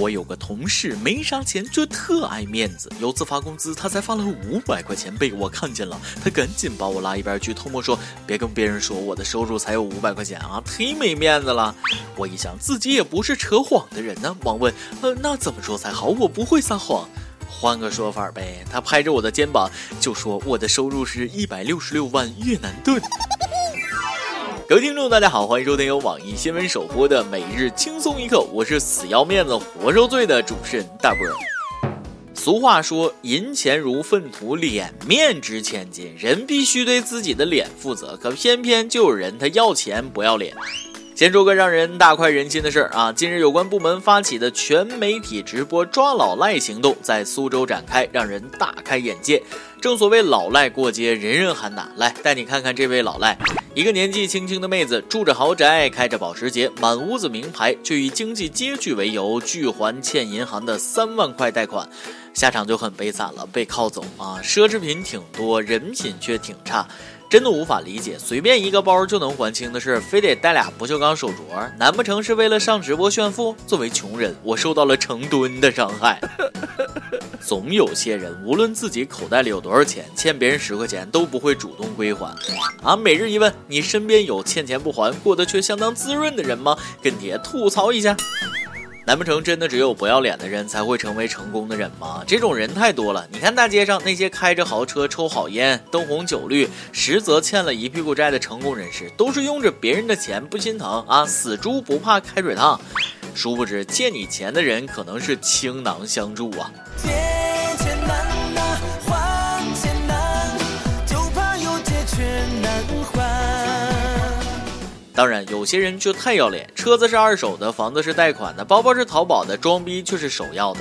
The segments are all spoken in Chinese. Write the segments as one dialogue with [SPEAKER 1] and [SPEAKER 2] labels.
[SPEAKER 1] 我有个同事没啥钱，就特爱面子。有次发工资，他才发了五百块钱，被我看见了，他赶紧把我拉一边去，偷摸说：“别跟别人说我的收入才有五百块钱啊，忒没面子了。”我一想，自己也不是扯谎的人呢，忙问：“呃，那怎么说才好？我不会撒谎。”换个说法呗。他拍着我的肩膀就说：“我的收入是一百六十六万越南盾。”各位听众，大家好，欢迎收听由网易新闻首播的《每日轻松一刻》，我是死要面子活受罪的主持人大波。俗话说，银钱如粪土，脸面值千金，人必须对自己的脸负责。可偏偏就有人他要钱不要脸。先说个让人大快人心的事儿啊！近日有关部门发起的全媒体直播抓老赖行动在苏州展开，让人大开眼界。正所谓老赖过街，人人喊打。来，带你看看这位老赖，一个年纪轻轻的妹子，住着豪宅，开着保时捷，满屋子名牌，却以经济拮据为由拒还欠银行的三万块贷款，下场就很悲惨了，被铐走啊！奢侈品挺多，人品却挺差。真的无法理解，随便一个包就能还清的事，非得带俩不锈钢手镯？难不成是为了上直播炫富？作为穷人，我受到了成吨的伤害。总有些人，无论自己口袋里有多少钱，欠别人十块钱都不会主动归还。啊，每日一问，你身边有欠钱不还，过得却相当滋润的人吗？跟帖吐槽一下。难不成真的只有不要脸的人才会成为成功的人吗？这种人太多了。你看大街上那些开着豪车、抽好烟、灯红酒绿，实则欠了一屁股债的成功人士，都是用着别人的钱不心疼啊，死猪不怕开水烫。殊不知借你钱的人可能是倾囊相助啊。当然，有些人却太要脸，车子是二手的，房子是贷款的，包包是淘宝的，装逼却是首要的。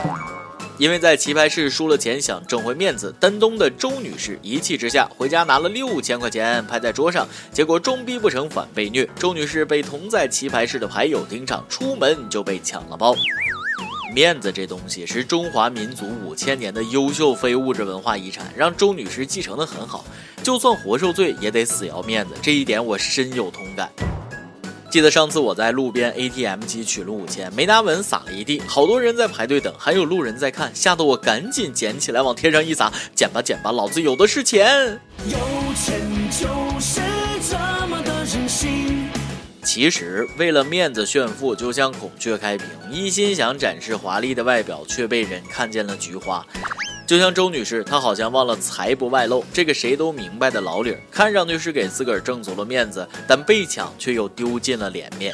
[SPEAKER 1] 因为在棋牌室输了钱，想挣回面子，丹东的周女士一气之下回家拿了六千块钱拍在桌上，结果装逼不成反被虐。周女士被同在棋牌室的牌友盯上，出门就被抢了包。面子这东西是中华民族五千年的优秀非物质文化遗产，让周女士继承的很好，就算活受罪也得死要面子，这一点我深有同感。记得上次我在路边 ATM 机取了五千，没拿稳撒了一地，好多人在排队等，还有路人在看，吓得我赶紧捡起来往天上一撒，捡吧捡吧，老子有的是钱。有钱就是这么的任性。其实为了面子炫富，就像孔雀开屏，一心想展示华丽的外表，却被人看见了菊花。就像周女士，她好像忘了财不外露这个谁都明白的老理儿，看上去是给自个儿挣足了面子，但被抢却又丢尽了脸面。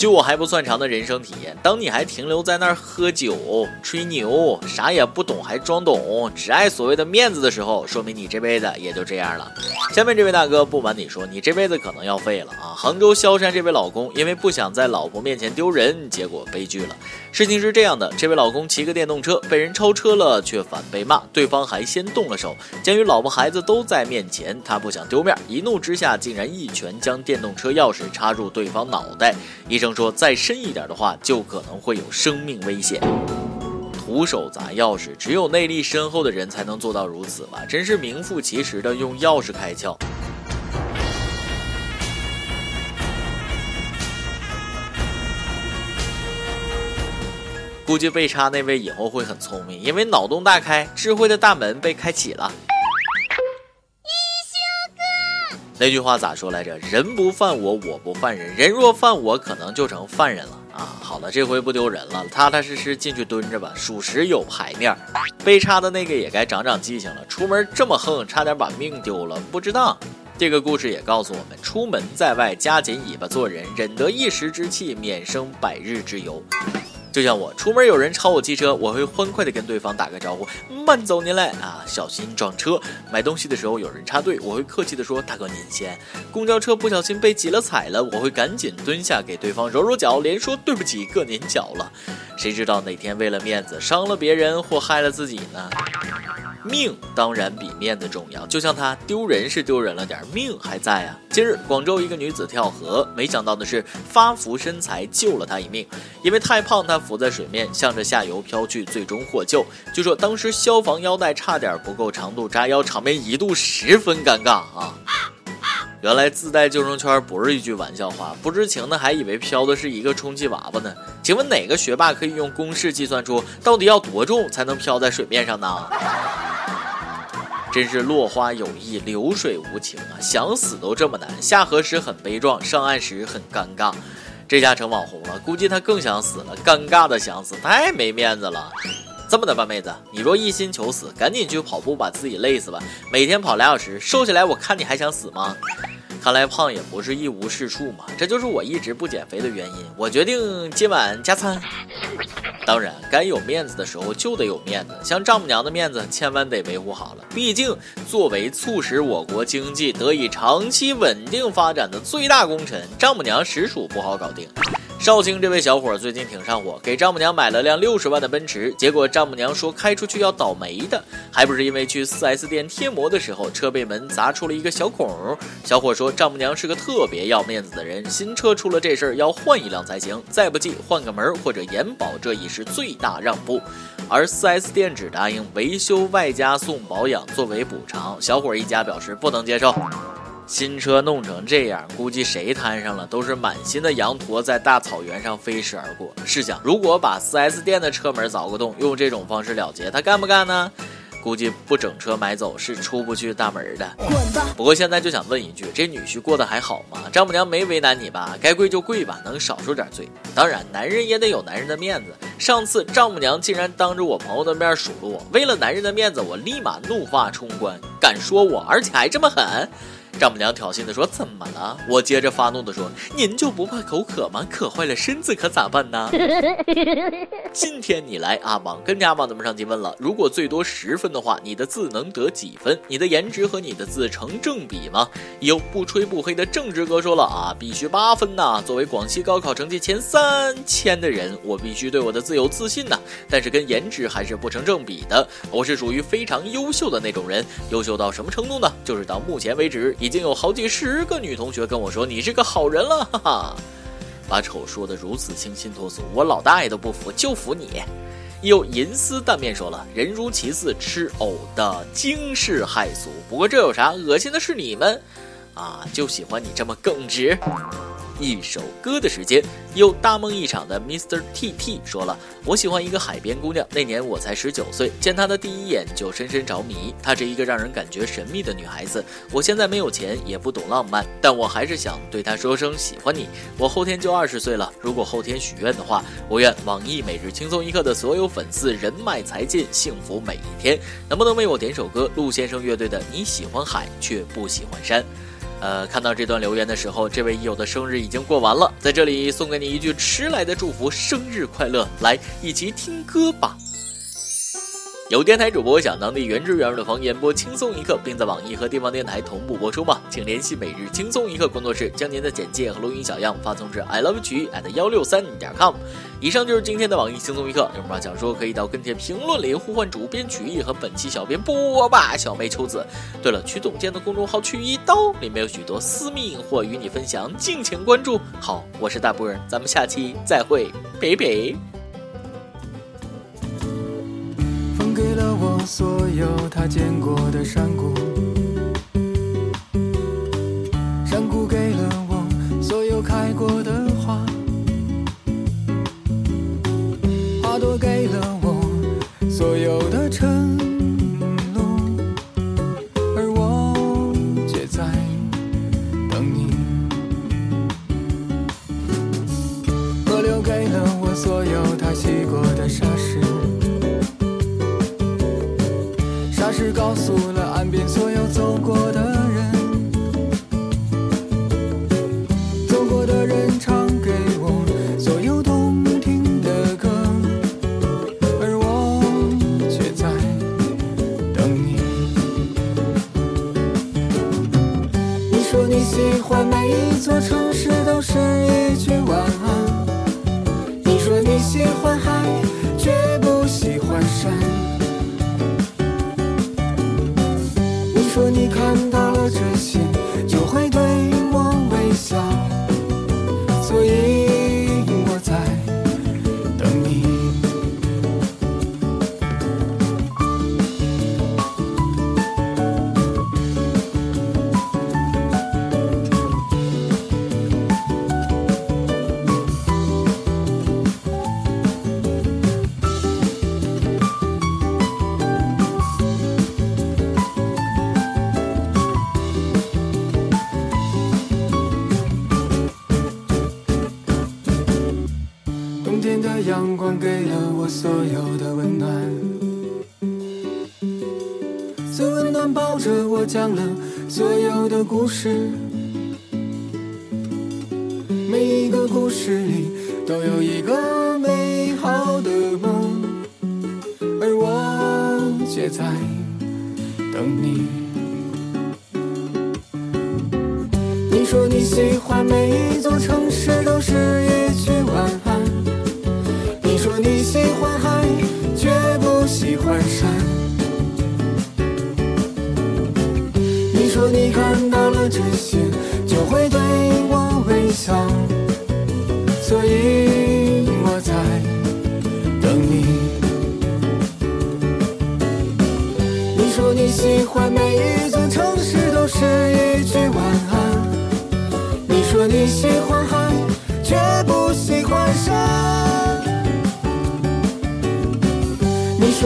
[SPEAKER 1] 就我还不算长的人生体验，当你还停留在那儿喝酒、吹牛，啥也不懂还装懂，只爱所谓的面子的时候，说明你这辈子也就这样了。下面这位大哥，不瞒你说，你这辈子可能要废了啊！杭州萧山这位老公，因为不想在老婆面前丢人，结果悲剧了。事情是这样的，这位老公骑个电动车被人超车了，却反被骂，对方还先动了手。鉴于老婆孩子都在面前，他不想丢面，一怒之下竟然一拳将电动车钥匙插入对方脑袋。医生。说再深一点的话，就可能会有生命危险。徒手砸钥匙，只有内力深厚的人才能做到如此吧？真是名副其实的用钥匙开窍。估计被插那位以后会很聪明，因为脑洞大开，智慧的大门被开启了。那句话咋说来着？人不犯我，我不犯人。人若犯我，可能就成犯人了啊！好了，这回不丢人了，踏踏实实进去蹲着吧，属实有牌面儿。被插的那个也该长长记性了，出门这么横，差点把命丢了，不值当。这个故事也告诉我们：出门在外，夹紧尾巴做人，忍得一时之气，免生百日之忧。就像我出门有人超我汽车，我会欢快的跟对方打个招呼，慢走您嘞啊，小心撞车。买东西的时候有人插队，我会客气的说大哥您先。公交车不小心被挤了踩了，我会赶紧蹲下给对方揉揉脚，连说对不起硌您脚了。谁知道哪天为了面子伤了别人或害了自己呢？命当然比面子重要，就像他丢人是丢人了点，命还在啊。近日，广州一个女子跳河，没想到的是发福身材救了她一命。因为太胖，她浮在水面，向着下游飘去，最终获救。据说当时消防腰带差点不够长度扎腰，场面一度十分尴尬啊。原来自带救生圈不是一句玩笑话，不知情的还以为飘的是一个充气娃娃呢。请问哪个学霸可以用公式计算出到底要多重才能飘在水面上呢？真是落花有意，流水无情啊！想死都这么难，下河时很悲壮，上岸时很尴尬。这下成网红了，估计他更想死了，尴尬的想死，太没面子了。这么的吧，妹子，你若一心求死，赶紧去跑步，把自己累死吧。每天跑俩小时，瘦下来，我看你还想死吗？看来胖也不是一无是处嘛，这就是我一直不减肥的原因。我决定今晚加餐。当然，该有面子的时候就得有面子，像丈母娘的面子，千万得维护好了。毕竟，作为促使我国经济得以长期稳定发展的最大功臣，丈母娘实属不好搞定。绍兴这位小伙最近挺上火，给丈母娘买了辆六十万的奔驰，结果丈母娘说开出去要倒霉的，还不是因为去 4S 店贴膜的时候车被门砸出了一个小孔。小伙说丈母娘是个特别要面子的人，新车出了这事儿要换一辆才行，再不济换个门或者延保，这已是最大让步。而 4S 店只答应维修外加送保养作为补偿，小伙一家表示不能接受。新车弄成这样，估计谁摊上了都是满心的羊驼在大草原上飞驰而过。试想，如果把 4S 店的车门凿个洞，用这种方式了结，他干不干呢？估计不整车买走是出不去大门的。滚吧！不过现在就想问一句，这女婿过得还好吗？丈母娘没为难你吧？该跪就跪吧，能少受点罪。当然，男人也得有男人的面子。上次丈母娘竟然当着我朋友的面数落我，为了男人的面子，我立马怒发冲冠，敢说我，而且还这么狠。丈母娘挑衅的说：“怎么了？”我接着发怒的说：“您就不怕口渴吗？渴坏了身子可咋办呢？” 今天你来阿芒跟阿芒怎么上提问了？如果最多十分的话，你的字能得几分？你的颜值和你的字成正比吗？有不吹不黑的正直哥说了啊，必须八分呐！作为广西高考成绩前三千的人，我必须对我的字有自信呐。但是跟颜值还是不成正比的。我是属于非常优秀的那种人，优秀到什么程度呢？就是到目前为止。已已经有好几十个女同学跟我说你是个好人了，哈哈，把丑说的如此清新脱俗，我老大爷都不服，就服你。又银丝蛋面说了，人如其似，吃藕的惊世骇俗。不过这有啥恶心的？是你们啊，就喜欢你这么耿直。一首歌的时间，有大梦一场的 Mr. T T 说了：“我喜欢一个海边姑娘，那年我才十九岁，见她的第一眼就深深着迷。她是一个让人感觉神秘的女孩子。我现在没有钱，也不懂浪漫，但我还是想对她说声喜欢你。我后天就二十岁了，如果后天许愿的话，我愿网易每日轻松一刻的所有粉丝人脉财进，幸福每一天。能不能为我点首歌？陆先生乐队的《你喜欢海却不喜欢山》。”呃，看到这段留言的时候，这位益友的生日已经过完了，在这里送给你一句迟来的祝福：生日快乐！来，一起听歌吧。有电台主播想当地原汁原味的方言播轻松一刻，并在网易和地方电台同步播出吗？请联系每日轻松一刻工作室，将您的简介和录音小样发送至 i love 曲 at 幺六三点 com。以上就是今天的网易轻松一刻，有什么想说可以到跟帖评论里呼唤主编曲艺和本期小编波霸小妹秋子。对了，曲总监的公众号曲一刀里面有许多私密隐货与你分享，敬请关注。好，我是大波儿，咱们下期再会，拜拜。
[SPEAKER 2] 所有他见过的山谷，山谷给了我所有开过的花，花朵给了我所有的城。你看到了这些，阳光给了我所有的温暖，最温暖抱着我讲了所有的故事，每一个故事里都有一个美好的梦，而我却在等你。你说你喜欢每一座城市不喜欢山。你说你看到了这些，就会对我微笑，所以我在等你。你说你喜欢每一座城市都是一句晚安。你说你喜欢海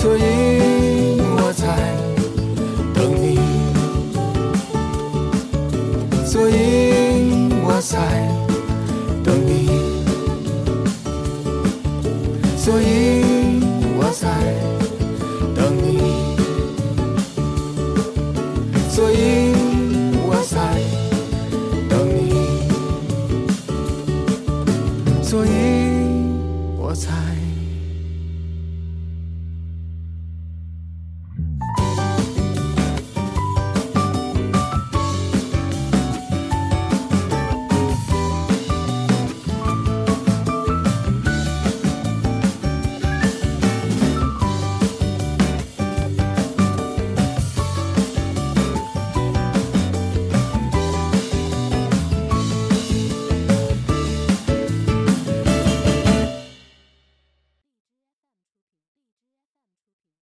[SPEAKER 2] 所以我在等你所以我在等你所以我在